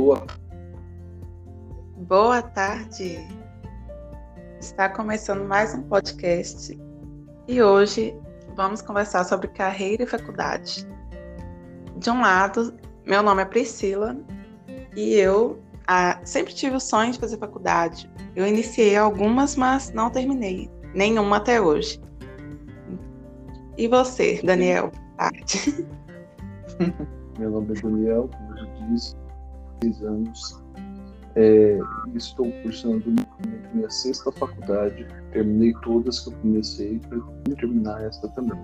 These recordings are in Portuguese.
Boa. Boa tarde. Está começando mais um podcast e hoje vamos conversar sobre carreira e faculdade. De um lado, meu nome é Priscila e eu ah, sempre tive o sonho de fazer faculdade. Eu iniciei algumas, mas não terminei, nenhuma até hoje. E você, Daniel? Tarde. Meu nome é Daniel, como eu disse, seis anos. É, estou cursando minha sexta faculdade. Terminei todas que eu comecei para terminar esta também.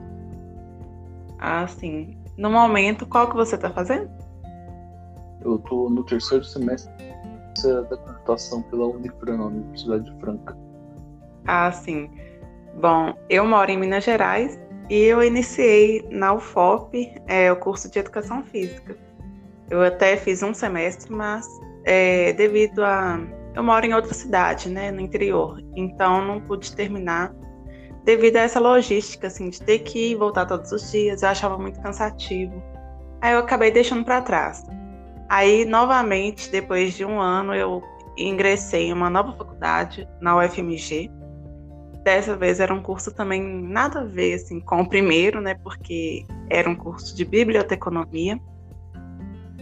Ah, sim. No momento, qual que você está fazendo? Eu estou no terceiro semestre da computação pela Unifran, Universidade de Franca. Ah, sim. Bom, eu moro em Minas Gerais e eu iniciei na UFOP é, o curso de Educação Física. Eu até fiz um semestre, mas é, devido a. Eu moro em outra cidade, né, no interior, então não pude terminar devido a essa logística, assim, de ter que ir voltar todos os dias, eu achava muito cansativo. Aí eu acabei deixando para trás. Aí, novamente, depois de um ano, eu ingressei em uma nova faculdade, na UFMG, dessa vez era um curso também nada a ver assim, com o primeiro, né? Porque era um curso de biblioteconomia.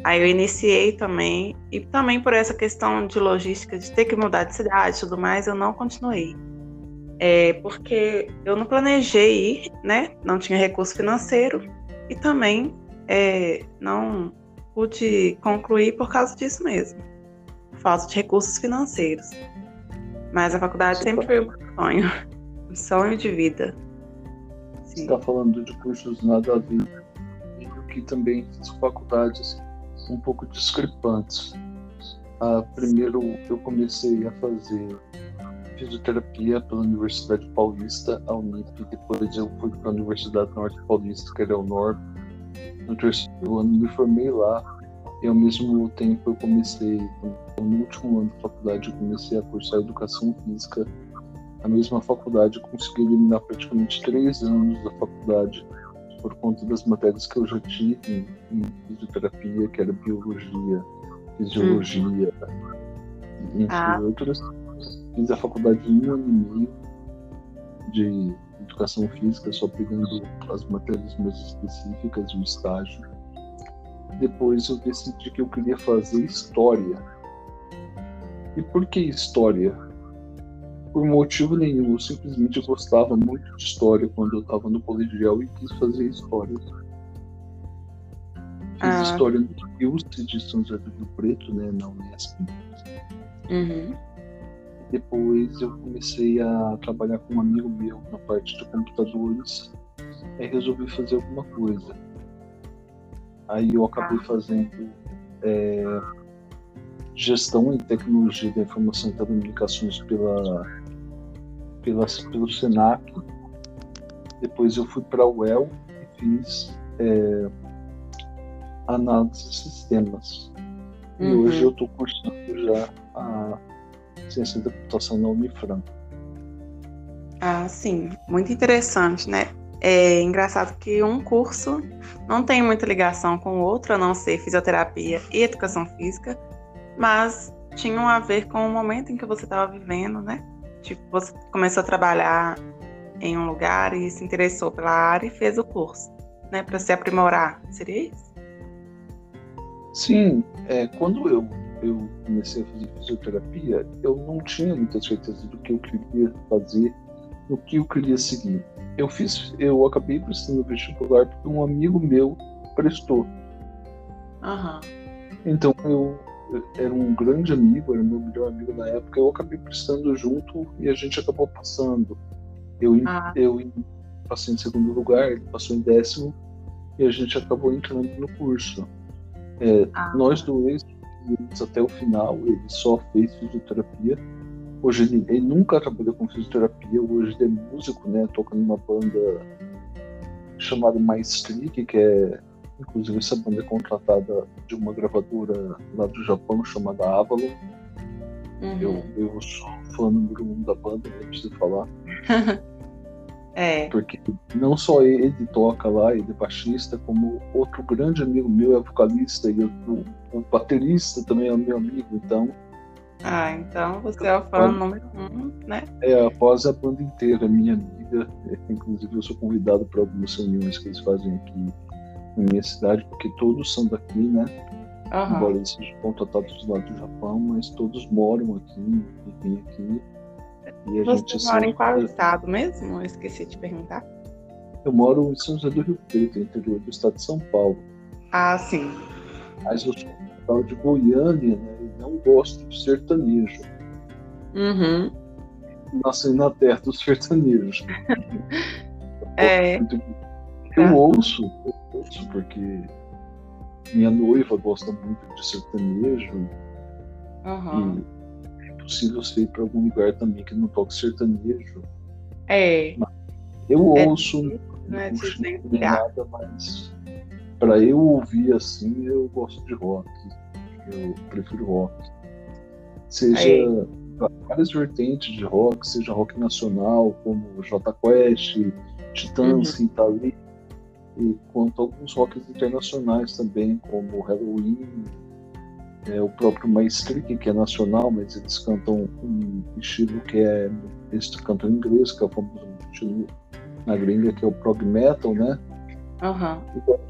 Aí eu iniciei também, e também por essa questão de logística, de ter que mudar de cidade e tudo mais, eu não continuei. É, porque eu não planejei ir, né? Não tinha recurso financeiro e também é, não pude concluir por causa disso mesmo. Falta de recursos financeiros. Mas a faculdade sempre foi um sonho sonho de vida. Sim. Você está falando de cursos nada a ver, que também fiz faculdades um pouco discrepantes. Ah, primeiro, eu comecei a fazer fisioterapia pela Universidade Paulista, a Unip, depois eu fui para a Universidade Norte Paulista, que era o NOR. No terceiro ano, me formei lá e ao mesmo tempo eu comecei, no último ano da faculdade, eu comecei a cursar Educação Física a mesma faculdade, consegui eliminar praticamente três anos da faculdade por conta das matérias que eu já tive em, fisioterapia, que era biologia, fisiologia, hum. entre ah. outras. Fiz a faculdade em um ano e meio de educação física, só pegando as matérias mais específicas e o estágio. Depois eu decidi que eu queria fazer história. E por que história? Por motivo nenhum. Eu simplesmente gostava muito de história quando eu estava no colegial e quis fazer história. Fiz ah. história no USP de São José do Rio Preto, né, na Unesp. Uhum. Depois eu comecei a trabalhar com um amigo meu na parte de computadores. Aí resolvi fazer alguma coisa. Aí eu acabei ah. fazendo é, gestão em tecnologia da informação e telecomunicações pela pela, pelo Senac. Depois eu fui para a UEL e fiz é, análise de sistemas. Uhum. E hoje eu estou cursando já a ciência da computação na Unifran. Ah, sim, muito interessante, né? É engraçado que um curso não tem muita ligação com o outro, a não ser fisioterapia e educação física, mas tinham a ver com o momento em que você estava vivendo, né? Tipo, você começou a trabalhar em um lugar e se interessou pela área e fez o curso, né, para se aprimorar. Seria isso? Sim, é, quando eu, eu comecei a fazer fisioterapia, eu não tinha muita certeza do que eu queria fazer, do que eu queria seguir. Eu fiz, eu acabei prestando vestibular porque um amigo meu prestou. Uhum. Então eu era um grande amigo, era meu melhor amigo na época, eu acabei prestando junto e a gente acabou passando. Eu, ah. eu passei em segundo lugar, ele passou em décimo e a gente acabou entrando no curso. É, ah. Nós dois até o final, ele só fez fisioterapia. Hoje ele, ele, nunca trabalhou com fisioterapia, hoje ele é músico, né? Toca numa banda chamada Click, que é Inclusive, essa banda é contratada de uma gravadora lá do Japão chamada Avalon. Uhum. Eu, eu sou fã número um da banda, nem preciso falar. É. Porque não só ele toca lá, ele é baixista, como outro grande amigo meu é vocalista e o, o baterista também é meu amigo, então. Ah, então você é o fã número um, né? É, após a banda inteira, minha amiga, inclusive eu sou convidado para algumas reuniões que eles fazem aqui na minha cidade, porque todos são daqui, né? Uhum. Embora eles sejam contratados lá do Japão, mas todos moram aqui, vivem aqui. E a Você gente mora em qual estado mesmo? Eu esqueci de perguntar. Eu moro em São José do Rio Preto, interior do estado de São Paulo. Ah, sim. Mas eu sou de Goiânia, né? E não gosto de sertanejo. Uhum. Nasci na terra dos sertanejos. é. Eu ouço, eu ouço porque minha noiva gosta muito de sertanejo. Uhum. E possível você ir para algum lugar também que não toque sertanejo. É. Eu é, ouço, não é não nada, mas para eu ouvir assim, eu gosto de rock. Eu prefiro rock. Seja é. várias vertentes de rock, seja rock nacional, como J Quest, Titãs, uhum. Itali, e quanto alguns rocks internacionais também, como Halloween, é, o próprio Maestrik, que é nacional, mas eles cantam um estilo que é. Eles cantam em inglês, que é o famoso estilo na gringa, que é o prog metal, né? Uhum.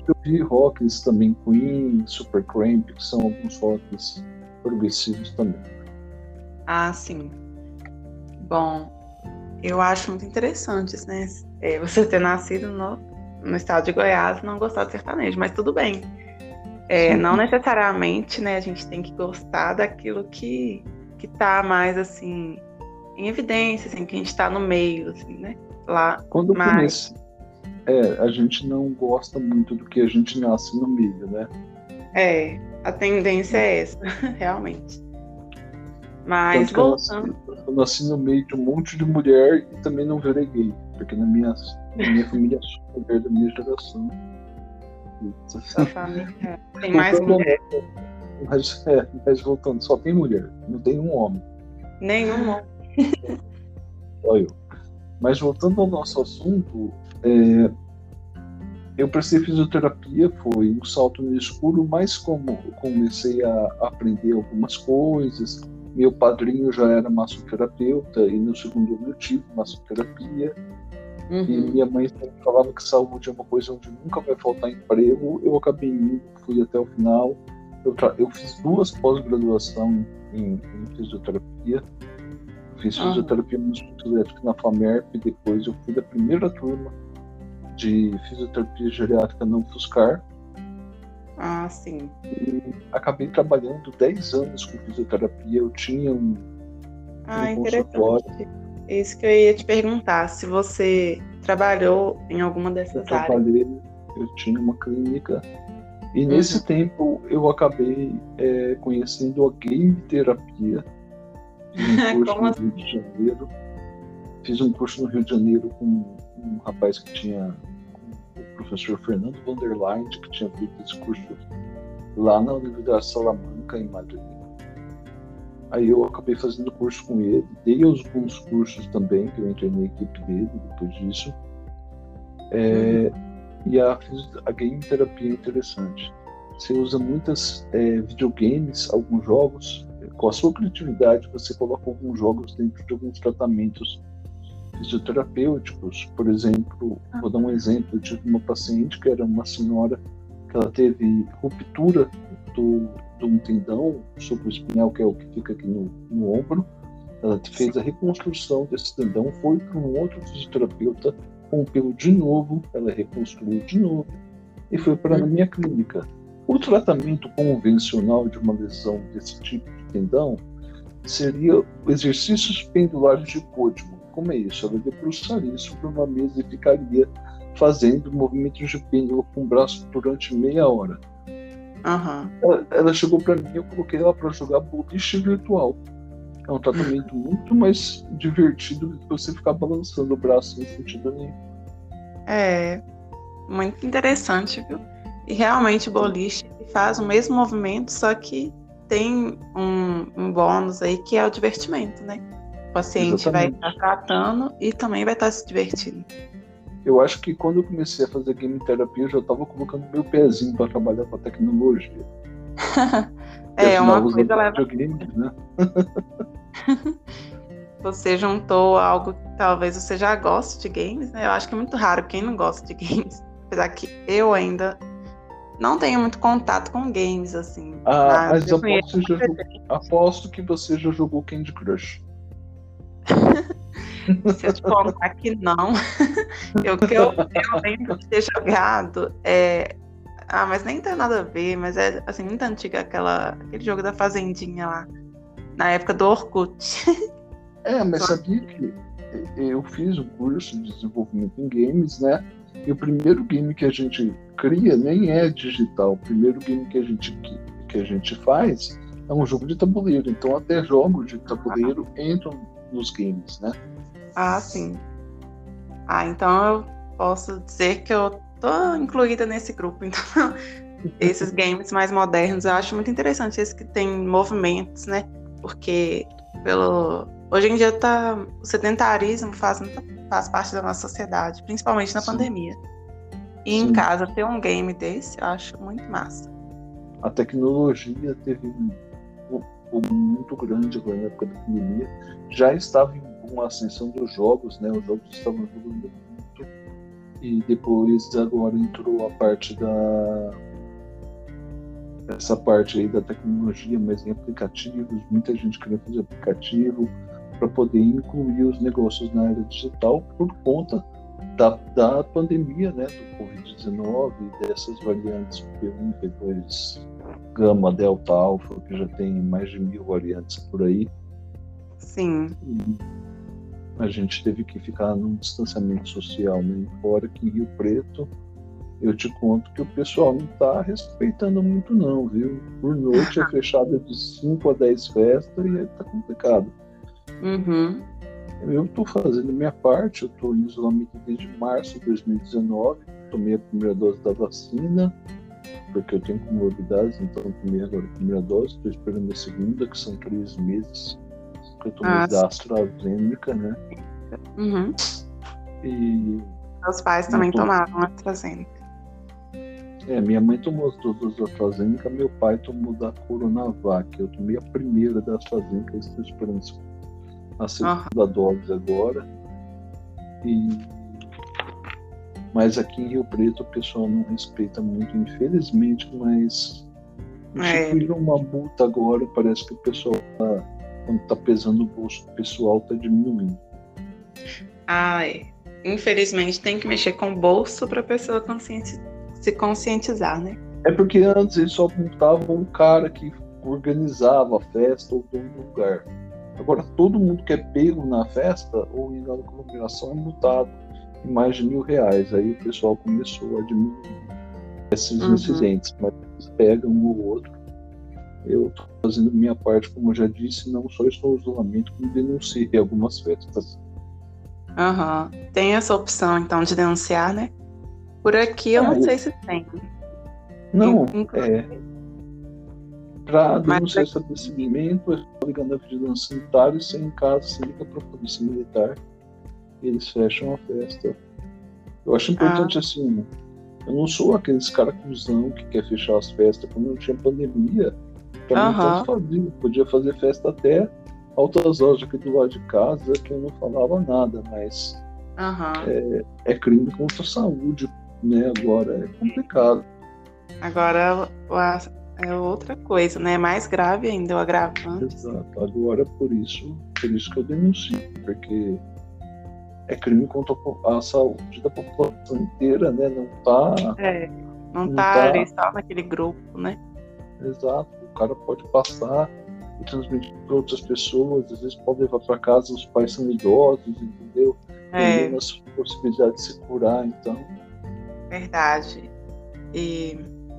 Eu vi rocks também, Queen, Supercramp, que são alguns rocks progressivos também. Ah, sim. Bom, eu acho muito interessante, né? É, você ter nascido no, no estado de Goiás não gostar de sertanejo, mas tudo bem é, não necessariamente, né, a gente tem que gostar daquilo que, que tá mais, assim, em evidência, assim, que a gente está no meio, assim, né? Lá, Quando mas... é, a gente não gosta muito do que a gente nasce no meio, né? É, a tendência é essa, realmente. Mas voltando. Eu nasci, eu nasci, no meio de um monte de mulher e também não virei gay, porque na minha, minha família é mulher da minha geração sua família tem mais mulher. Mas, é, mas voltando, só tem mulher, não tem um homem. Nenhum homem. Só eu. Mas voltando ao nosso assunto, é, eu prestei fisioterapia, foi um salto no escuro, mas como comecei a aprender algumas coisas, meu padrinho já era massoterapeuta e no segundo ano eu tive massoterapia. Uhum. E minha mãe falava que saúde é uma coisa onde nunca vai faltar emprego. Eu acabei indo, fui até o final. Eu, eu fiz duas pós-graduação em, em, fisioterapia. Fiz uhum. fisioterapia musculoesquelética na FAMERP e depois eu fui da primeira turma de fisioterapia geriátrica não FUSCAR. Ah, sim. E acabei trabalhando 10 anos com fisioterapia. Eu tinha um, ah, um consultório isso que eu ia te perguntar, se você trabalhou em alguma dessas eu trabalhei, áreas. Eu tinha uma clínica e uhum. nesse tempo eu acabei é, conhecendo a game terapia. Um curso no assim? Rio de Janeiro. Fiz um curso no Rio de Janeiro com um rapaz que tinha o professor Fernando Vanderlein, que tinha feito esse curso lá na Universidade Salamanca, em Madrid. Aí eu acabei fazendo curso com ele, dei alguns cursos também, que eu entrei na equipe dele depois disso. É, uhum. E a, a game terapia é interessante. Você usa muitas é, videogames, alguns jogos. Com a sua criatividade, você coloca alguns jogos dentro de alguns tratamentos fisioterapêuticos. Por exemplo, vou dar um exemplo: eu tive uma paciente que era uma senhora que ela teve ruptura do de um tendão supraespinhal, que é o que fica aqui no, no ombro. Ela fez a reconstrução desse tendão, foi para um outro fisioterapeuta, rompeu de novo, ela reconstruiu de novo e foi para a uhum. minha clínica. O tratamento convencional de uma lesão desse tipo de tendão seria exercícios pendulares de pódio. Como é isso? Ela debruçaria sobre uma mesa e ficaria fazendo movimentos de pêndulo com o braço durante meia hora. Uhum. Ela, ela, chegou para mim, eu coloquei ela para jogar boliche virtual. É um tratamento muito mais divertido do que você ficar balançando o braço sem sentido nenhum. É, muito interessante, viu? E realmente o boliche faz o mesmo movimento, só que tem um, um bônus aí que é o divertimento, né? O paciente Exatamente. vai estar tratando e também vai estar se divertindo. Eu acho que quando eu comecei a fazer game terapia, eu já estava colocando meu pezinho para trabalhar com a tecnologia. é, uma coisa leva. Games, né? você juntou algo que talvez você já goste de games, né? Eu acho que é muito raro quem não gosta de games. Apesar que eu ainda não tenho muito contato com games, assim. Ah, mas, mas aposto, já, aposto que você já jogou Candy Crush. Se eu te contar que não, o que eu, eu lembro de ter jogado é. Ah, mas nem tem nada a ver, mas é assim, muito antiga aquela, aquele jogo da Fazendinha lá. Na época do Orkut. É, mas sabia que eu fiz um curso de desenvolvimento em games, né? E o primeiro game que a gente cria nem é digital. O primeiro game que a gente, que a gente faz é um jogo de tabuleiro. Então até jogos de tabuleiro entram nos games, né? Ah, sim. Ah, então eu posso dizer que eu tô incluída nesse grupo. Então, esses games mais modernos, eu acho muito interessante esses que tem movimentos, né? Porque pelo hoje em dia tá o sedentarismo faz, faz parte da nossa sociedade, principalmente na Sim. pandemia. E Sim. em casa ter um game desse, eu acho muito massa. A tecnologia teve muito grande agora na época da pandemia. Já estava em uma ascensão dos jogos, né? Os jogos estavam evoluindo muito. E depois agora entrou a parte da essa parte aí da tecnologia, mas em aplicativos, muita gente querendo fazer aplicativo para poder incluir os negócios na área digital por conta da, da pandemia, né, do Covid-19 e dessas variantes P1, P2, Gama, Delta, Alfa, que já tem mais de mil variantes por aí. Sim. A gente teve que ficar num distanciamento social, né? Fora que em Rio Preto, eu te conto que o pessoal não está respeitando muito não, viu? Por noite é fechada de 5 a 10 festas e está complicado. Uhum. Eu estou fazendo minha parte, eu estou em isolamento desde março de 2019, tomei a primeira dose da vacina, porque eu tenho comorbidades, então tomei agora a primeira dose, estou esperando a segunda, que são três meses, eu tomei ah, da AstraZeneca, né? Uhum. E. Meus pais também tô... tomaram AstraZeneca. É, minha mãe tomou as duas da AstraZeneca, meu pai tomou da Coronavac. Eu tomei a primeira da AstraZeneca, estou esperando a segunda uhum. dose agora. E... Mas aqui em Rio Preto o pessoal não respeita muito, infelizmente, mas é. instituíram uma multa agora, parece que o pessoal tá, quando tá pesando o bolso do pessoal tá diminuindo. Ah, é. Infelizmente tem que mexer com o bolso para a pessoa conscienti se conscientizar, né? É porque antes eles só multavam o cara que organizava a festa ou dono do lugar. Agora, todo mundo que é pego na festa ou na aglomeração é multado em mais de mil reais. Aí o pessoal começou a diminuir esses uhum. incidentes, mas eles pegam um ou outro. Eu estou fazendo minha parte, como eu já disse, não só estou no isolamento, como denunciei algumas festas. Aham. Uhum. Tem essa opção, então, de denunciar, né? Por aqui eu é, não sei se tem. Não, é para denunciar Mas... estabelecimento, é ligando a vigilância sanitária, sem caso, se liga para a polícia militar. Eles fecham a festa. Eu acho importante ah. assim, eu não sou aqueles cara cuzão que quer fechar as festas. Quando não tinha pandemia, pra mim tanto fazia. Podia fazer festa até altas horas aqui do lado de casa, que eu não falava nada, mas uhum. é, é crime contra a saúde, né? Agora é complicado. Agora é outra coisa, né? É mais grave ainda o agravante. Exato. Agora, por isso, por isso que eu denuncio, porque é crime contra a saúde da população inteira, né? Não tá. É, não, não tá, tá ali só naquele grupo, né? Exato. O cara pode passar e transmitir para outras pessoas, às vezes pode levar para casa, os pais são idosos, entendeu? É. Tem menos possibilidade de se curar, então. Verdade. E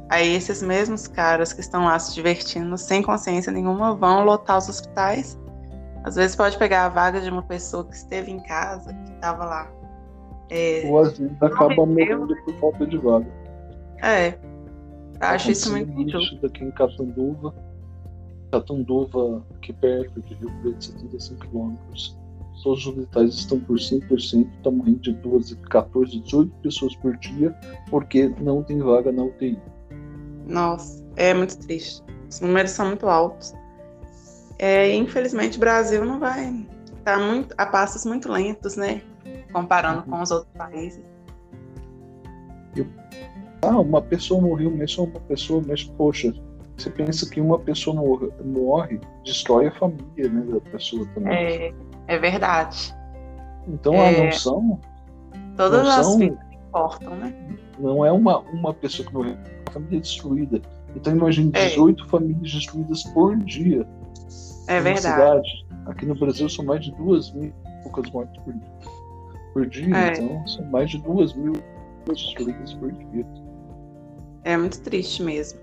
Aí esses mesmos caras que estão lá se divertindo sem consciência nenhuma vão lotar os hospitais. Às vezes pode pegar a vaga de uma pessoa que esteve em casa, que estava lá. É, Ou às vezes acaba morrendo por falta de vaga. É. Acho isso muito injusto. Aqui em Catanduva. Catanduva, aqui perto de Rio Preto, 75 quilômetros. todos os hospitais estão por 100%, está morrendo de 12, 14, 18 pessoas por dia, porque não tem vaga na UTI. Nossa, é muito triste. Os números são muito altos. É, infelizmente, o Brasil não vai estar tá muito, a passos muito lentos, né? Comparando com os outros países. Eu, ah, uma pessoa morreu, mas só uma pessoa, mas poxa, você pensa que uma pessoa morre, morre destrói a família né, da pessoa também. É, é verdade. Então é, a noção. Todas noção, as vidas importam, né? Não é uma, uma pessoa que morreu, uma família destruída. Então imagine 18 é. famílias destruídas por dia. É verdade. Cidade. Aqui no Brasil são mais de duas mil poucas mortes por dia. Por dia, é. então são mais de duas mil destruídas por dia. É muito triste mesmo.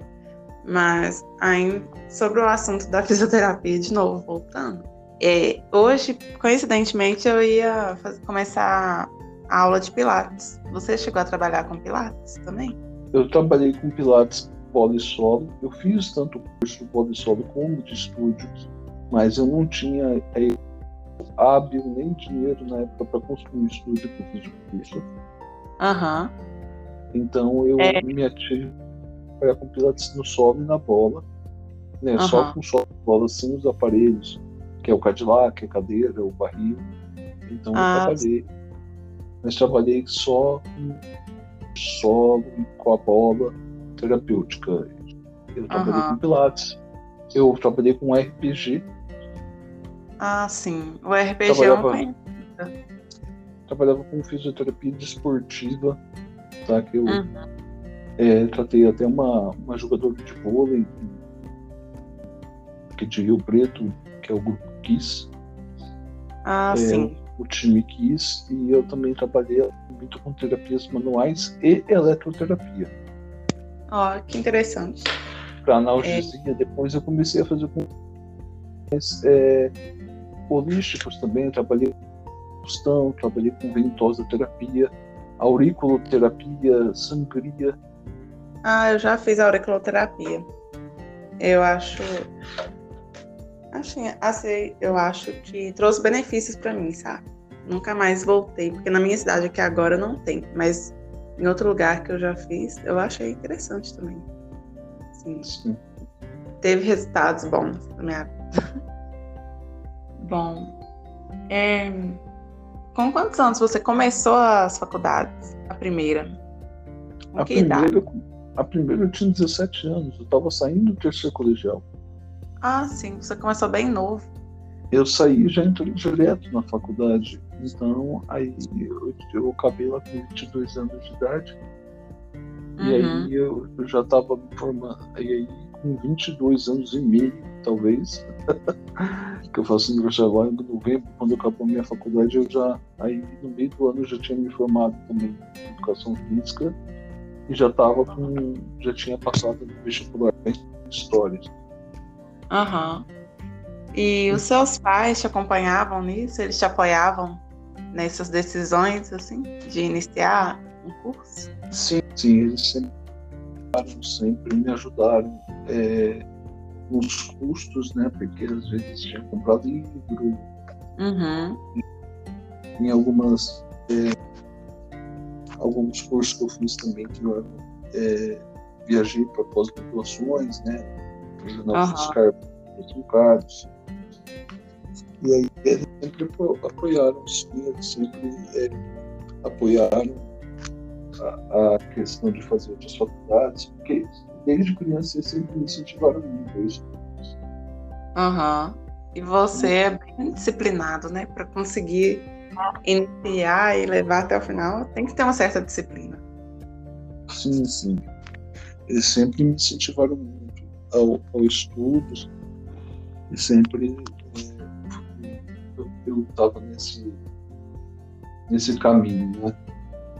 Mas ainda sobre o assunto da fisioterapia, de novo, voltando. É, hoje, coincidentemente, eu ia fazer, começar a aula de Pilates. Você chegou a trabalhar com Pilates também? Eu trabalhei com Pilates polissolo. Eu fiz tanto o curso de polissolo como de estúdio, mas eu não tinha é, hábil nem dinheiro na época para construir um estúdio que eu fiz o curso. Aham. Uhum. Então eu é. me ative trabalhar com pilates no solo e na bola, né? Uhum. Só com solo e bola, sem os aparelhos, que é o Cadillac, a cadeira, o barril. Então ah, eu trabalhei. Mas trabalhei só com solo e com a bola terapêutica. Eu trabalhei uhum. com pilates. Eu trabalhei com RPG. Ah, sim. O RPG trabalhava, é uma Trabalhava com fisioterapia desportiva, tá? Que eu uhum é, tratei até uma, uma jogadora de vôlei que de Rio Preto, que é o grupo Kiss. Ah, é, sim. O time Kiss. E eu também trabalhei muito com terapias manuais e eletroterapia. Ó, oh, que interessante. Para analgesia, é. depois eu comecei a fazer com é, holísticos também. Trabalhei com costão, trabalhei com ventosa terapia, auriculoterapia, sangria ah, eu já fiz auriculoterapia. Eu acho. Assim, assim, eu acho que trouxe benefícios para mim, sabe? Nunca mais voltei, porque na minha cidade aqui agora não tem, mas em outro lugar que eu já fiz, eu achei interessante também. Sim. Sim. Teve resultados bons na minha vida. Bom, é... com quantos anos você começou as faculdades? A primeira? Com a primeira, idade? A primeira eu tinha 17 anos, eu estava saindo do terceiro colegial. Ah, sim, você começou bem novo. Eu saí já entrei direto na faculdade, então aí eu, eu acabei lá com 22 anos de idade. Uhum. E aí eu, eu já estava me formando. E aí com 22 anos e meio, talvez, que eu faço agora em novembro, quando acabou a minha faculdade, eu já, aí no meio do ano eu já tinha me formado também em educação física e já tava com. já tinha passado no vestibular em história. Aham. Uhum. E os seus pais te acompanhavam nisso? Eles te apoiavam nessas decisões, assim, de iniciar um curso? Sim, sim, eles sempre, sempre me ajudaram é, nos custos, né? Porque às vezes tinha comprado livro. Uhum. Em algumas é, alguns cursos que eu fiz também que eu é, viajei para pós-graduações, né? Regional uhum. Fiscal Carlos. E aí eles sempre apoiaram, sim, eles sempre é, apoiaram a, a, questão de fazer outras faculdades, porque desde criança eles sempre me incentivaram muito. Aham. Uhum. E você é bem disciplinado, né? Para conseguir iniciar e levar até o final, tem que ter uma certa disciplina. Sim, sim. Eles sempre me incentivaram muito ao, ao estudo e sempre é, eu estava nesse, nesse caminho, né?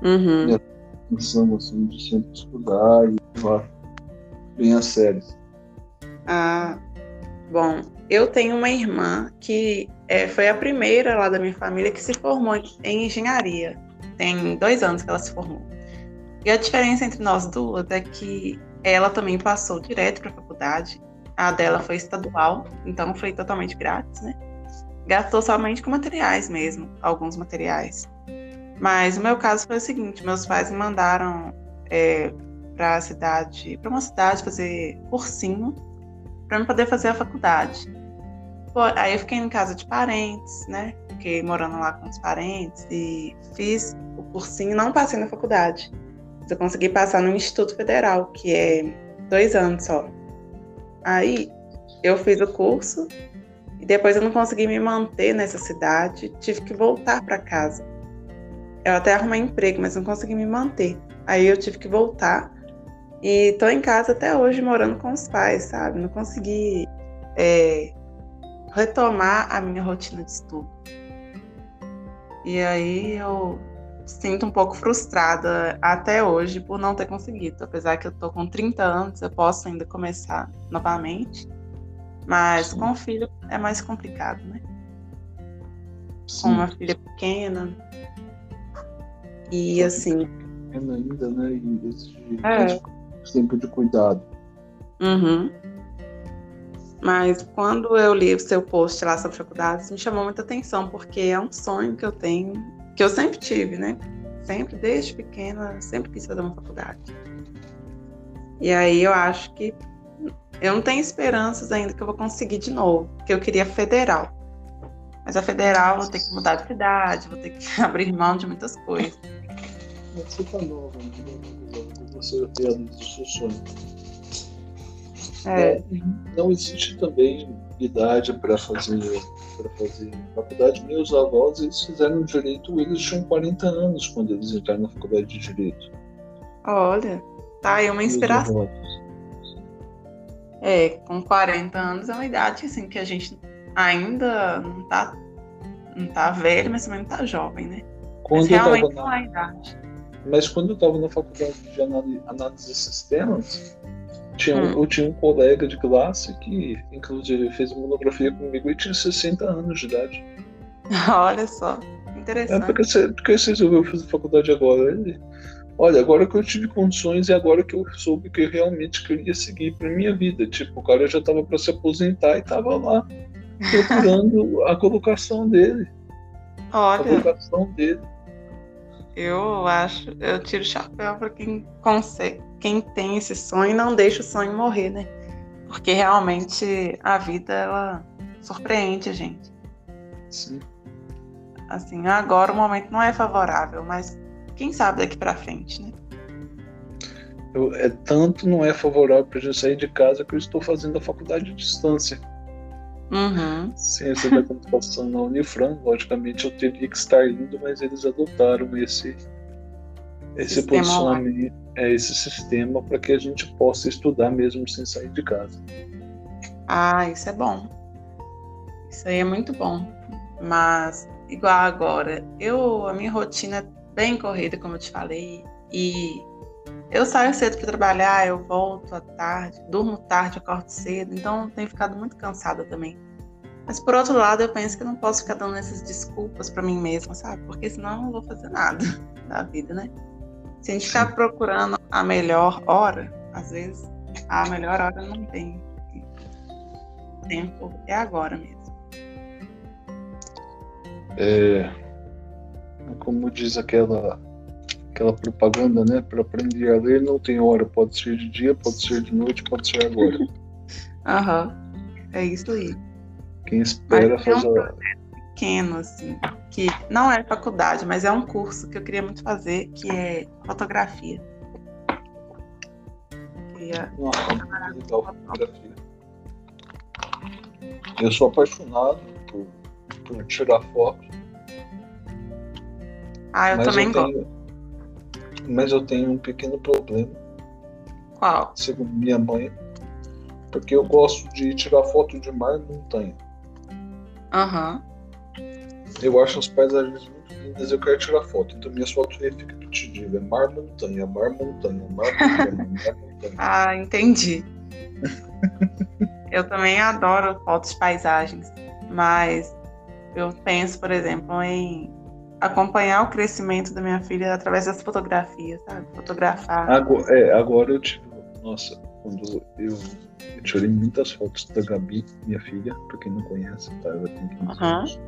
Uhum. Minha atenção, assim, de sempre estudar e levar bem a sério. Ah, bom, eu tenho uma irmã que é, foi a primeira lá da minha família que se formou em engenharia. Tem dois anos que ela se formou. E a diferença entre nós duas é que ela também passou direto para a faculdade. A dela foi estadual, então foi totalmente grátis, né? gastou somente com materiais mesmo, alguns materiais. Mas o meu caso foi o seguinte: meus pais me mandaram é, para a cidade, para uma cidade fazer cursinho para eu poder fazer a faculdade. Aí eu fiquei em casa de parentes, né? Fiquei morando lá com os parentes e fiz o cursinho, não passei na faculdade. Mas eu consegui passar no Instituto Federal, que é dois anos só. Aí eu fiz o curso e depois eu não consegui me manter nessa cidade, tive que voltar para casa. Eu até arrumei emprego, mas não consegui me manter. Aí eu tive que voltar e tô em casa até hoje morando com os pais, sabe? Não consegui é, retomar a minha rotina de estudo. E aí eu sinto um pouco frustrada até hoje por não ter conseguido. Apesar que eu tô com 30 anos, eu posso ainda começar novamente. Mas Sim. com o filho é mais complicado, né? Sim. Com uma filha pequena. E assim. Pequena ainda, né? E exige é tempo de cuidado. Uhum. Mas quando eu li o seu post lá sobre faculdades, me chamou muita atenção, porque é um sonho que eu tenho, que eu sempre tive, né? Sempre, desde pequena, sempre quis fazer uma faculdade. E aí eu acho que eu não tenho esperanças ainda que eu vou conseguir de novo, porque eu queria federal. Mas a federal vou ter que mudar de cidade, vou ter que abrir mão de muitas coisas. Você tá nova, né? você realiza o seu sonho. É. Não existe também idade para fazer para fazer faculdade. Meus avós eles fizeram direito, eles tinham 40 anos quando eles entraram na faculdade de direito. Olha, tá aí uma inspiração. É, com 40 anos é uma idade assim que a gente ainda não tá não tá velho, mas também não tá jovem, né? Quando mas realmente não é idade. Mas quando eu estava na faculdade de análise de sistemas, tinha, hum. eu tinha um colega de classe que, inclusive, fez monografia comigo e tinha 60 anos de idade. Olha só, interessante. É porque você, porque você resolveu fazer faculdade agora? Ele, olha, agora que eu tive condições e agora que eu soube que eu realmente queria seguir para minha vida. Tipo, o cara já estava para se aposentar e estava lá procurando a colocação dele. Olha. A colocação dele. Eu acho, eu tiro o chapéu para quem consegue, quem tem esse sonho e não deixa o sonho morrer, né? Porque realmente a vida ela surpreende a gente. Sim. Assim, agora o momento não é favorável, mas quem sabe daqui para frente, né? Eu, é tanto não é favorável para eu sair de casa que eu estou fazendo a faculdade de distância. Uhum. Ciência da computação na Unifran, logicamente eu teria que estar indo, mas eles adotaram esse, esse sistema posicionamento, é, esse sistema para que a gente possa estudar mesmo sem sair de casa. Ah, isso é bom. Isso aí é muito bom. Mas, igual agora, eu a minha rotina é bem corrida, como eu te falei, e eu saio cedo para trabalhar, eu volto à tarde, durmo tarde, acordo cedo, então tenho ficado muito cansada também. Mas por outro lado, eu penso que não posso ficar dando essas desculpas para mim mesma, sabe? Porque senão eu não vou fazer nada da vida, né? Se a gente ficar procurando a melhor hora, às vezes a melhor hora não tem tempo, é agora mesmo. É, como diz aquela aquela propaganda, né? Para aprender a ler não tem hora, pode ser de dia, pode ser de noite, pode ser agora. Aham, é isso aí. Quem espera mas fazer. É um pequeno, assim, que não é faculdade, mas é um curso que eu queria muito fazer, que é fotografia. Queria... Nossa, legal, fotografia. Eu sou apaixonado por, por tirar foto. Ah, eu também eu gosto. Mas eu tenho um pequeno problema. Qual? Segundo minha mãe, porque eu gosto de tirar foto de mar e montanha. Aham. Uhum. Eu acho as paisagens muito lindas, eu quero tirar foto. Então minhas fotos ficam repetitivas. É mar, montanha, mar, montanha, mar, montanha, mar, montanha. ah, entendi. eu também adoro fotos de paisagens, mas eu penso, por exemplo, em acompanhar o crescimento da minha filha através das fotografias, sabe? Fotografar. Agora, é, agora eu tive. Nossa, quando eu, eu, tirei muitas fotos da Gabi, minha filha, pra quem não conhece, tá? Ela tem 15 uhum. anos.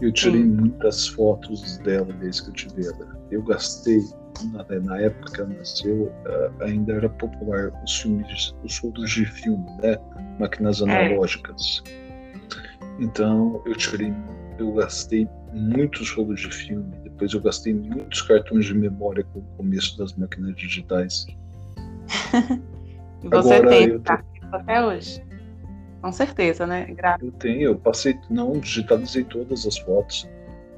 Eu tirei Sim. muitas fotos dela desde que eu tive ela. Eu gastei, na, na época que ela nasceu, ainda era popular os filmes, os fotos de filme, né? Máquinas é. analógicas. É. Então eu tirei, eu gastei muitos rolos de filme. Depois eu gastei muitos cartões de memória com o começo das máquinas digitais. e você Agora, tem tô... até hoje? Com certeza, né? Gra eu tenho, eu passei, não, digitalizei todas as fotos.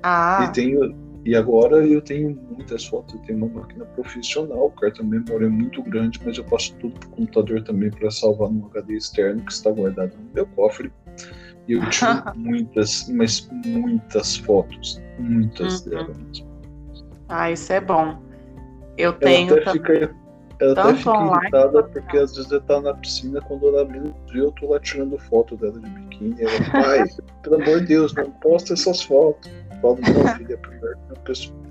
Ah. E tenho, e agora eu tenho muitas fotos, eu tenho uma máquina profissional, o cartão de memória é muito grande, mas eu passo tudo para o computador também para salvar no HD externo que está guardado no meu cofre. E eu tive muitas, mas muitas fotos, muitas uhum. delas. Ah, isso é bom. Eu ela tenho. Até fica, ela até fica irritada porque às vezes ela tá na piscina, quando ela menos vê, eu tô lá tirando foto dela de biquíni. Ela, pai, pelo amor de Deus, não posta essas fotos. Falo, não, filha, primeiro uma pessoa.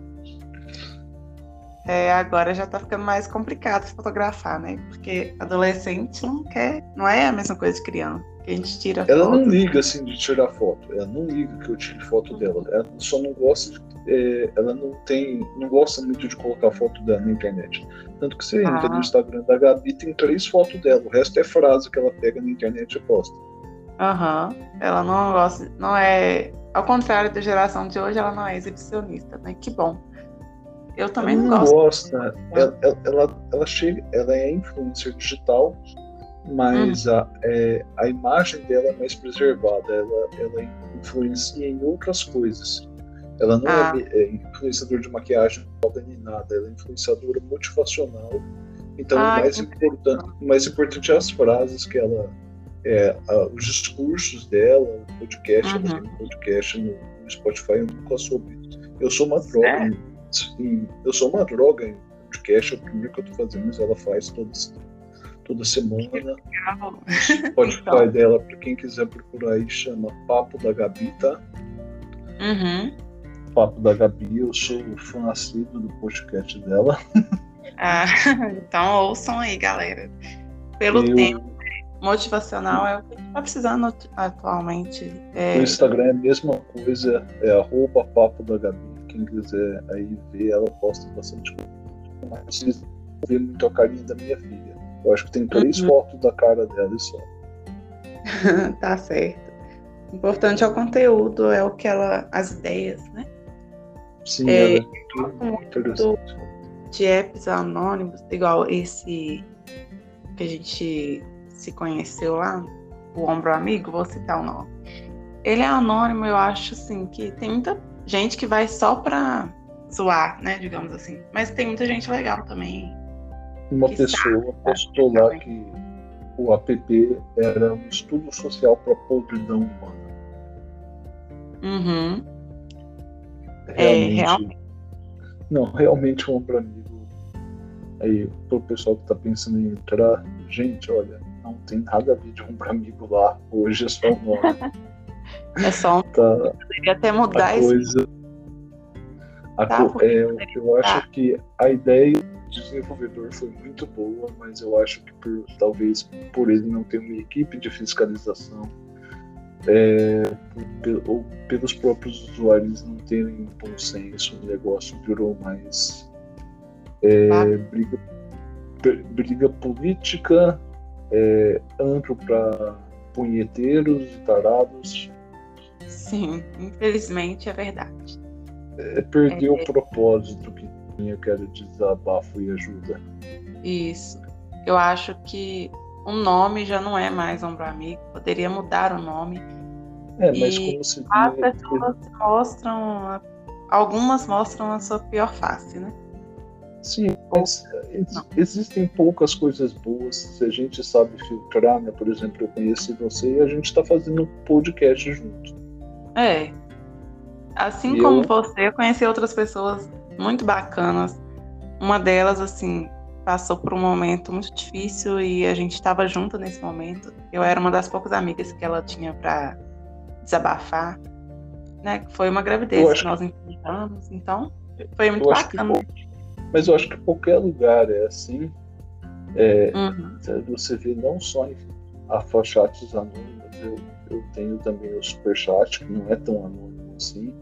É, agora já tá ficando mais complicado fotografar, né? Porque adolescente não quer, não é a mesma coisa de criança que a gente tira ela foto. não liga assim de tirar foto. Ela não liga que eu tire foto dela. Ela só não gosta de, é, ela não tem, não gosta muito de colocar foto dela na internet. Tanto que você ah. entra no Instagram da Gabi tem três fotos dela. O resto é frase que ela pega na internet e posta. Aham. Uhum. Ela não gosta, não é, ao contrário da geração de hoje, ela não é exibicionista, né? Que bom. Eu também ela não, gosto. gosta. Ela, ela, ela, ela chega, ela é influencer digital mas uhum. a, é, a imagem dela é mais preservada, ela, ela influencia em outras coisas. Ela não é ah. é, é influenciadora de maquiagem nem nada, ela é influenciadora motivacional. Então, ah, o mais importante, o mais importante é as frases que ela. É, a, os discursos dela, o podcast, uhum. ela tem um podcast no, no, Spotify, eu nunca soube. Eu sou uma droga. Em, eu sou uma droga em podcast, é o primeiro que eu tô fazendo, mas ela faz todas toda semana. Spotify então. dela, para quem quiser procurar aí, chama Papo da Gabi, tá? Uhum. Papo da Gabi, eu sou fã assíduo do podcast dela. Ah, então ouçam aí, galera. Pelo eu... tempo motivacional é o que a gente está precisando atualmente. É... O Instagram é a mesma coisa, é arroba papo da Gabi. Quem quiser aí ver, ela posta bastante coisa. Mas ver muito a carinha da minha filha. Eu acho que tem três uhum. fotos da cara dela e só. tá certo. O importante é o conteúdo, é o que ela. as ideias, né? Sim, é, é muito de apps anônimos, igual esse que a gente se conheceu lá, o Ombro Amigo, vou citar o nome. Ele é anônimo, eu acho assim, que tem muita gente que vai só pra zoar, né, digamos assim. Mas tem muita gente legal também uma que pessoa postou lá que o app era um estudo social para a podridão humana. Uhum. Realmente, é, realmente. Não, realmente um ombro amigo. Aí, pro pessoal que tá pensando em entrar, gente, olha, não tem nada a ver de ombro amigo lá. Hoje é só um nome. é só um. Tá, Poderia até mudar isso. Coisa... A tá, co... é, eu acho que a ideia desenvolvedor foi muito boa, mas eu acho que por, talvez por ele não ter uma equipe de fiscalização é, ou pelos próprios usuários não terem bom senso, o negócio virou mais é, ah. briga, briga política, é, amplo para punheteiros e tarados. Sim, infelizmente é verdade. É, perdeu o é. propósito que eu quero desabafo e ajuda. Isso. Eu acho que o nome já não é mais Ombro Amigo, poderia mudar o nome. É, mas e como se vê... As pessoas mostram, algumas mostram a sua pior face, né? Sim, mas existem poucas coisas boas se a gente sabe filtrar, né? Por exemplo, eu conheci você e a gente está fazendo um podcast junto. É. Assim e como eu... você, eu conheci outras pessoas muito bacanas. Uma delas, assim, passou por um momento muito difícil e a gente estava junto nesse momento. Eu era uma das poucas amigas que ela tinha para desabafar, né? Foi uma gravidez que nós enfrentamos, então foi muito bacana. Que, mas eu acho que qualquer lugar é assim. É, uhum. Você vê não só em afochates anônimos, eu, eu tenho também o Superchat, que não é tão anônimo assim,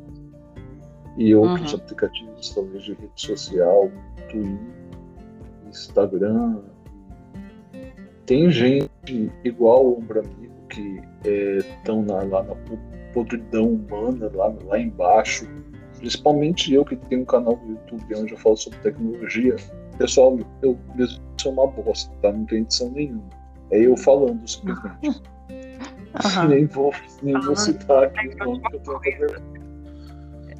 e outros uhum. aplicativos, talvez de rede social, Twitter, Instagram. Tem gente igual o Ombro Amigo que estão é, lá na podridão humana, lá, lá embaixo. Principalmente eu que tenho um canal do YouTube onde eu falo sobre tecnologia. Pessoal, eu mesmo sou uma bosta, tá? Não tem edição nenhuma. É eu falando simplesmente. Uhum. Nem vou, nem vou citar aqui o nome que eu tô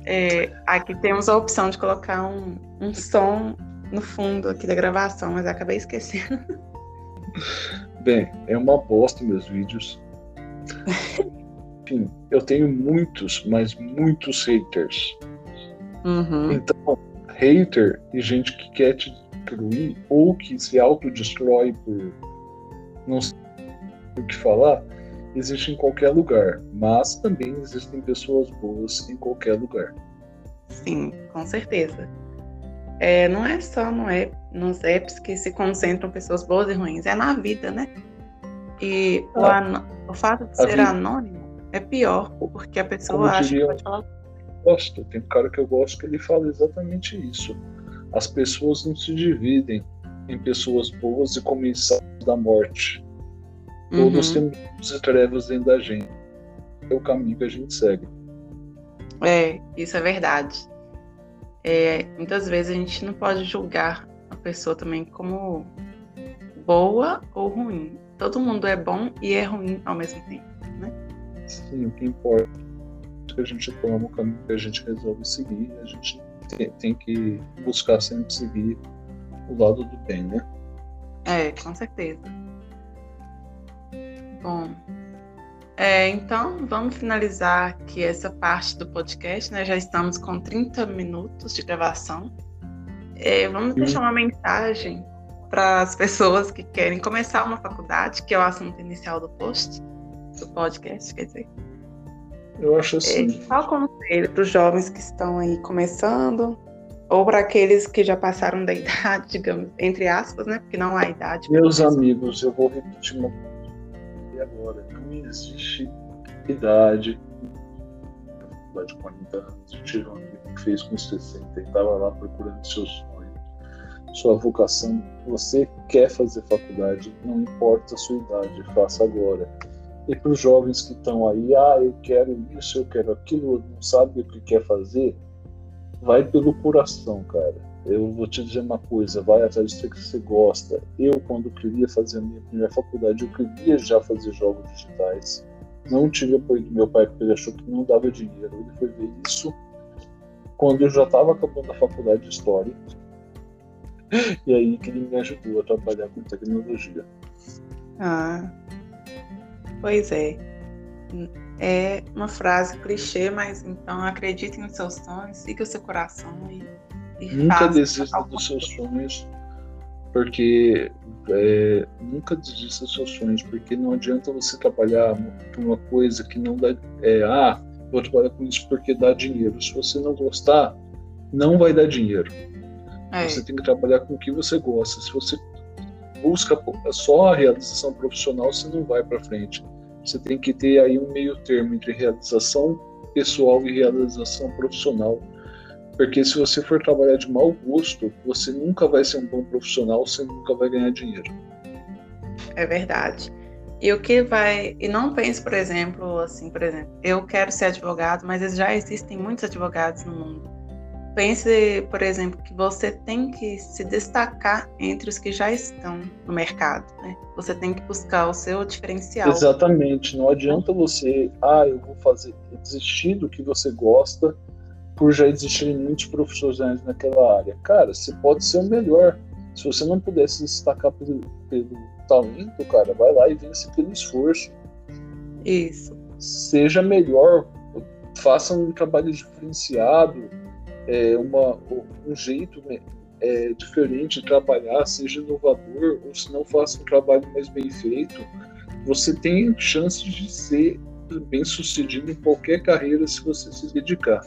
é, aqui temos a opção de colocar um, um som no fundo aqui da gravação, mas acabei esquecendo. Bem, é uma bosta meus vídeos. Enfim, eu tenho muitos, mas muitos haters. Uhum. Então, hater e gente que quer te destruir ou que se autodestrói por não sei o que falar, existe em qualquer lugar, mas também existem pessoas boas em qualquer lugar. Sim, com certeza. É, não é só no app, nos apps que se concentram pessoas boas e ruins, é na vida, né? E o, ah, o fato de ser vida... anônimo é pior, porque a pessoa acha diria, que pode falar. Gosto, tem um cara que eu gosto que ele fala exatamente isso. As pessoas não se dividem em pessoas boas e comissários da morte. Todos uhum. temos luz e trevas dentro da gente. É o caminho que a gente segue. É, isso é verdade. É, muitas vezes a gente não pode julgar a pessoa também como boa ou ruim. Todo mundo é bom e é ruim ao mesmo tempo, né? Sim, o que importa é que a gente toma o caminho que a gente resolve seguir. A gente tem, tem que buscar sempre seguir o lado do bem, né? É, com certeza. Bom, é, então vamos finalizar aqui essa parte do podcast, né? Já estamos com 30 minutos de gravação. É, vamos deixar uma mensagem para as pessoas que querem começar uma faculdade, que é o assunto inicial do post, do podcast, quer dizer. Eu acho assim. É, qual conselho para os jovens que estão aí começando, ou para aqueles que já passaram da idade, digamos, entre aspas, né? Porque não há idade. Meus amigos, eu vou repetir uma agora. Não existe idade. De 40 anos, eu tive um amigo que fez com 60 e estava lá procurando seu sonho, sua vocação. Você quer fazer faculdade, não importa a sua idade, faça agora. E para os jovens que estão aí, ah, eu quero isso, eu quero aquilo, não sabe o que quer fazer, vai pelo coração, cara eu vou te dizer uma coisa, vai atrás do que você gosta. Eu, quando queria fazer a minha primeira faculdade, eu queria já fazer jogos digitais. Não tive apoio do meu pai porque ele achou que não dava dinheiro. Ele foi ver isso quando eu já estava acabando a faculdade de História. E aí que ele me ajudou a trabalhar com tecnologia. Ah, pois é. É uma frase clichê, mas então acredite nos seus sonhos, siga o seu coração e Nunca desista dos seus sonhos, porque é, nunca desista dos seus sonhos, porque não adianta você trabalhar com uma coisa que não dá. É, ah, vou trabalhar com isso porque dá dinheiro. Se você não gostar, não vai dar dinheiro. É. Você tem que trabalhar com o que você gosta. Se você busca só a realização profissional, você não vai para frente. Você tem que ter aí um meio termo entre realização pessoal e realização profissional porque se você for trabalhar de mau gosto, você nunca vai ser um bom profissional, você nunca vai ganhar dinheiro. É verdade. E o que vai. E não pense, por exemplo, assim, por exemplo, eu quero ser advogado, mas já existem muitos advogados no mundo. Pense, por exemplo, que você tem que se destacar entre os que já estão no mercado. Né? Você tem que buscar o seu diferencial. Exatamente. Não adianta você, ah, eu vou fazer, desistir do que você gosta por já existirem muitos profissionais naquela área. Cara, você pode ser o melhor. Se você não puder se destacar pelo, pelo talento, cara, vai lá e vence pelo esforço. Isso. Seja melhor, faça um trabalho diferenciado, é, uma, um jeito né, é, diferente de trabalhar, seja inovador, ou se não faça um trabalho mais bem feito. Você tem chances de ser bem sucedido em qualquer carreira se você se dedicar.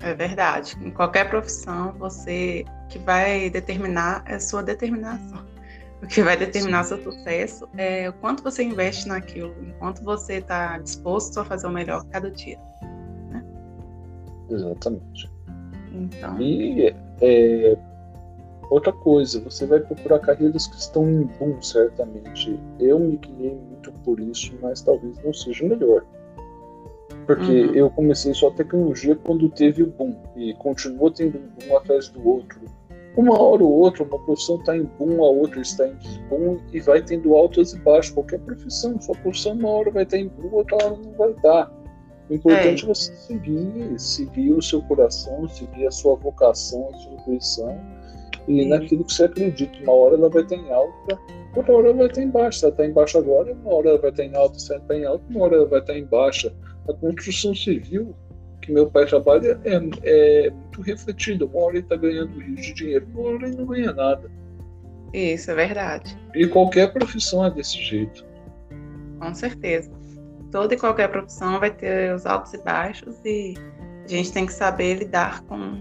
É verdade. Em qualquer profissão, você que vai determinar é a sua determinação. O que vai determinar seu sucesso é o quanto você investe naquilo, enquanto você está disposto a fazer o melhor cada dia. Né? Exatamente. Então. E é, outra coisa, você vai procurar carreiras que estão em boom, certamente. Eu me guiei muito por isso, mas talvez não seja melhor. Porque uhum. eu comecei só a tecnologia quando teve o boom e continuou tendo um boom atrás do outro. Uma hora ou outra, uma profissão está em boom, a outra está em boom e vai tendo altas e baixas. Qualquer profissão, sua profissão uma hora vai estar em boom, outra hora não vai estar. O importante é, é você seguir, seguir o seu coração, seguir a sua vocação, a sua intuição e Sim. naquilo que você acredita. Uma hora ela vai estar em alta, outra hora ela vai estar em baixa. Se ela está em baixa agora, uma hora ela vai estar em alta, se ela está em alta, uma hora ela vai estar em baixa a construção civil que meu pai trabalha é, é muito refletida. Uma hora ele está ganhando rios de dinheiro, uma hora ele não ganha nada. Isso, é verdade. E qualquer profissão é desse jeito. Com certeza. Toda e qualquer profissão vai ter os altos e baixos e a gente tem que saber lidar com.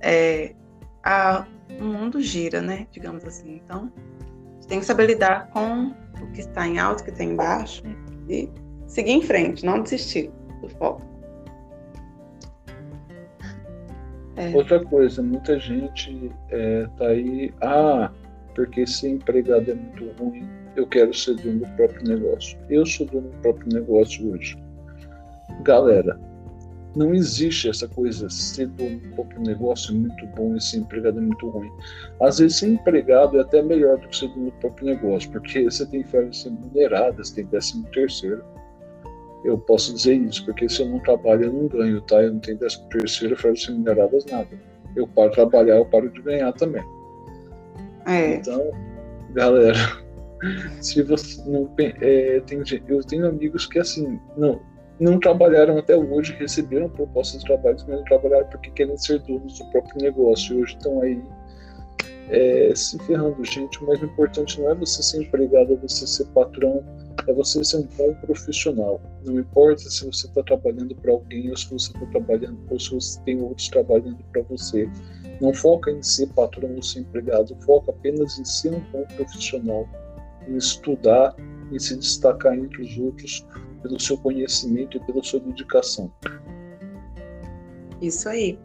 É, a, o mundo gira, né? Digamos assim. Então, a gente tem que saber lidar com o que está em alto, o que está em baixo e seguir em frente, não desistir do foco. É. Outra coisa, muita gente é, tá aí, ah, porque ser empregado é muito ruim, eu quero ser dono do próprio negócio. Eu sou dono do próprio negócio hoje. Galera, não existe essa coisa, ser dono do próprio negócio é muito bom e ser empregado é muito ruim. Às vezes ser empregado é até melhor do que ser dono do próprio negócio, porque você tem férias remuneradas, tem décimo terceiro, eu posso dizer isso, porque se eu não trabalho, eu não ganho, tá? Eu não tenho décimo terceiro, férias remuneradas, nada. Eu paro de trabalhar, eu paro de ganhar também. É. Então, galera, se você não é, tem, eu tenho amigos que assim não não trabalharam até hoje, receberam propostas de trabalho, mas não trabalharam porque querem ser donos do próprio negócio. E hoje estão aí é, se ferrando, gente. O mais importante não é você ser empregado, é você ser patrão é você ser um bom profissional. Não importa se você está trabalhando para alguém ou se você está trabalhando ou se você tem outros trabalhando para você. Não foca em ser patrão ou ser empregado, foca apenas em ser um bom profissional, em estudar, em se destacar entre os outros pelo seu conhecimento e pela sua dedicação. Isso aí.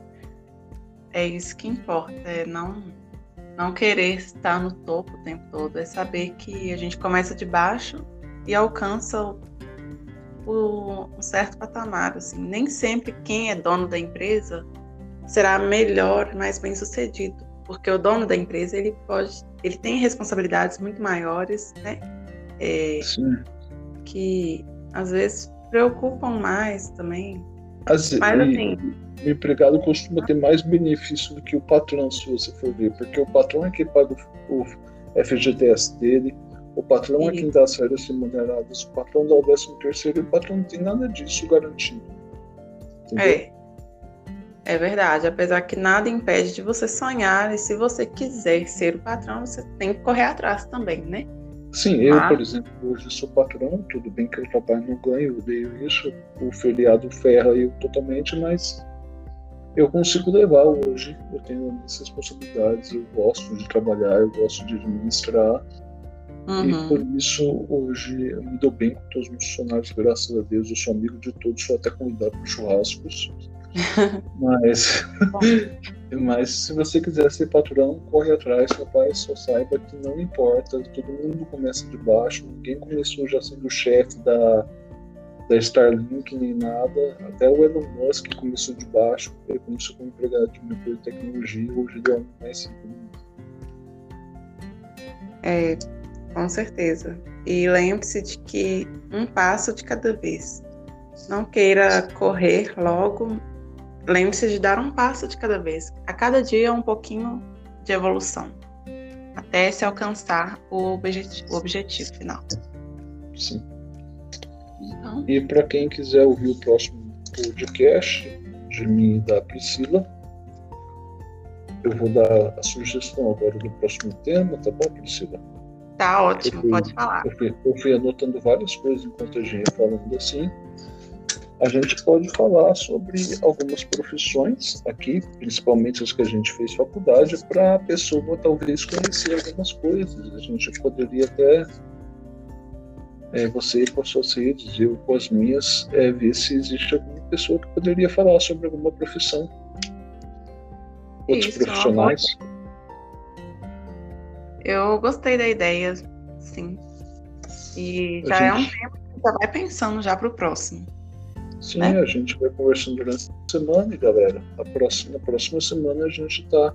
É isso que importa, é não não querer estar no topo o tempo todo, é saber que a gente começa de baixo e alcança um certo patamar. Assim. Nem sempre quem é dono da empresa será melhor, mais bem sucedido, porque o dono da empresa ele pode, ele tem responsabilidades muito maiores, né? É, que às vezes preocupam mais também. As, Mas assim, o empregado costuma ter mais benefício do que o patrão, se você for ver, porque o patrão é quem paga o, o FGTS dele, o patrão é quem dá as férias remuneradas, o patrão dá o décimo terceiro e o patrão não tem nada disso garantido. Entendeu? É. É verdade, apesar que nada impede de você sonhar, e se você quiser ser o patrão, você tem que correr atrás também, né? Sim, eu, Mas... por exemplo, hoje sou patrão, tudo bem que eu trabalho no ganho, eu odeio isso, o feriado ferra eu totalmente, mas eu consigo levar hoje, eu tenho minhas responsabilidades, eu gosto de trabalhar, eu gosto de administrar, Uhum. E por isso hoje eu me dou bem com todos os meus funcionários, graças a Deus. Eu sou amigo de todos, sou até convidado para churrascos. mas, mas se você quiser ser patrão, corre atrás, rapaz. Só saiba que não importa, todo mundo começa de baixo. Ninguém começou já sendo chefe da, da Starlink nem nada. Até o Elon Musk começou de baixo, ele começou como empregado de uma empresa de tecnologia, hoje ele é o mais simples. É, com certeza. E lembre-se de que um passo de cada vez. Não queira correr logo. Lembre-se de dar um passo de cada vez. A cada dia um pouquinho de evolução. Até se alcançar o objetivo, o objetivo final. Sim. Então... E para quem quiser ouvir o próximo podcast de mim e da Priscila, eu vou dar a sugestão agora do próximo tema, tá bom, Priscila? Tá ótimo, fui, pode falar. Eu fui, eu fui, anotando várias coisas enquanto a gente ia falando assim. a gente pode falar sobre algumas profissões aqui, principalmente as que a gente fez faculdade, para a pessoa talvez conhecer algumas coisas. A gente poderia até, é, você com as suas redes, eu com as minhas, é, ver se existe alguma pessoa que poderia falar sobre alguma profissão. Outros Isso, profissionais. Eu gostei da ideia, sim. E já gente... é um tema que já vai pensando já para o próximo. Sim, né? a gente vai conversando durante a semana galera, a próxima, na próxima semana a gente está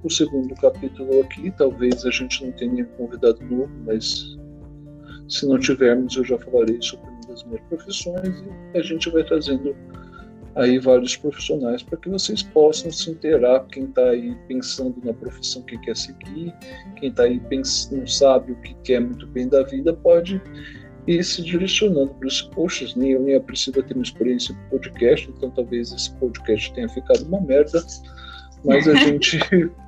com o segundo capítulo aqui. Talvez a gente não tenha convidado novo, mas se não tivermos eu já falarei sobre uma das minhas profissões e a gente vai trazendo aí vários profissionais para que vocês possam se inteirar, quem está aí pensando na profissão que quer seguir, quem está aí pensando, não sabe o que quer muito bem da vida, pode ir se direcionando para os poxa, nem eu nem a Priscila temos experiência com podcast, então talvez esse podcast tenha ficado uma merda, mas a gente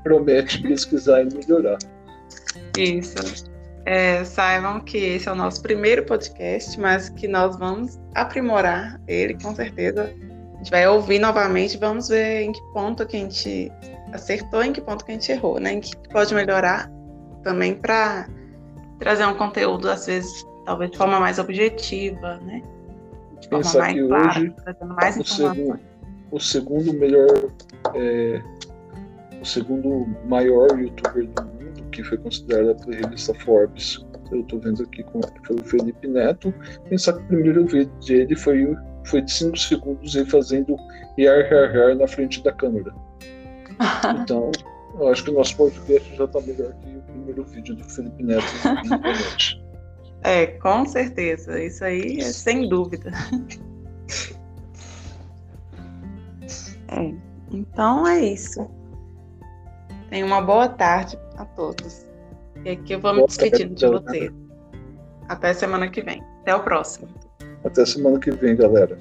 promete pesquisar e melhorar. Isso. É, saibam que esse é o nosso primeiro podcast, mas que nós vamos aprimorar ele com certeza gente vai ouvir novamente, vamos ver em que ponto que a gente acertou, em que ponto que a gente errou, né? Em que pode melhorar também para trazer um conteúdo, às vezes, talvez de forma mais objetiva, né? De forma Pensar mais clara, hoje, trazendo mais o segundo, o segundo melhor, é, o segundo maior youtuber do mundo, que foi considerado pela revista Forbes, eu estou vendo aqui com foi o Felipe Neto. Pensar que o primeiro vídeo dele foi o foi de 5 segundos ele fazendo yar, yar, yar na frente da câmera. Então, eu acho que o nosso podcast já está melhor que o primeiro vídeo do Felipe Neto. É, com certeza. Isso aí é sem dúvida. É, então é isso. Tenha uma boa tarde a todos. E aqui eu vou me despedindo de vocês. Até semana que vem. Até o próximo. Até semana que vem, galera.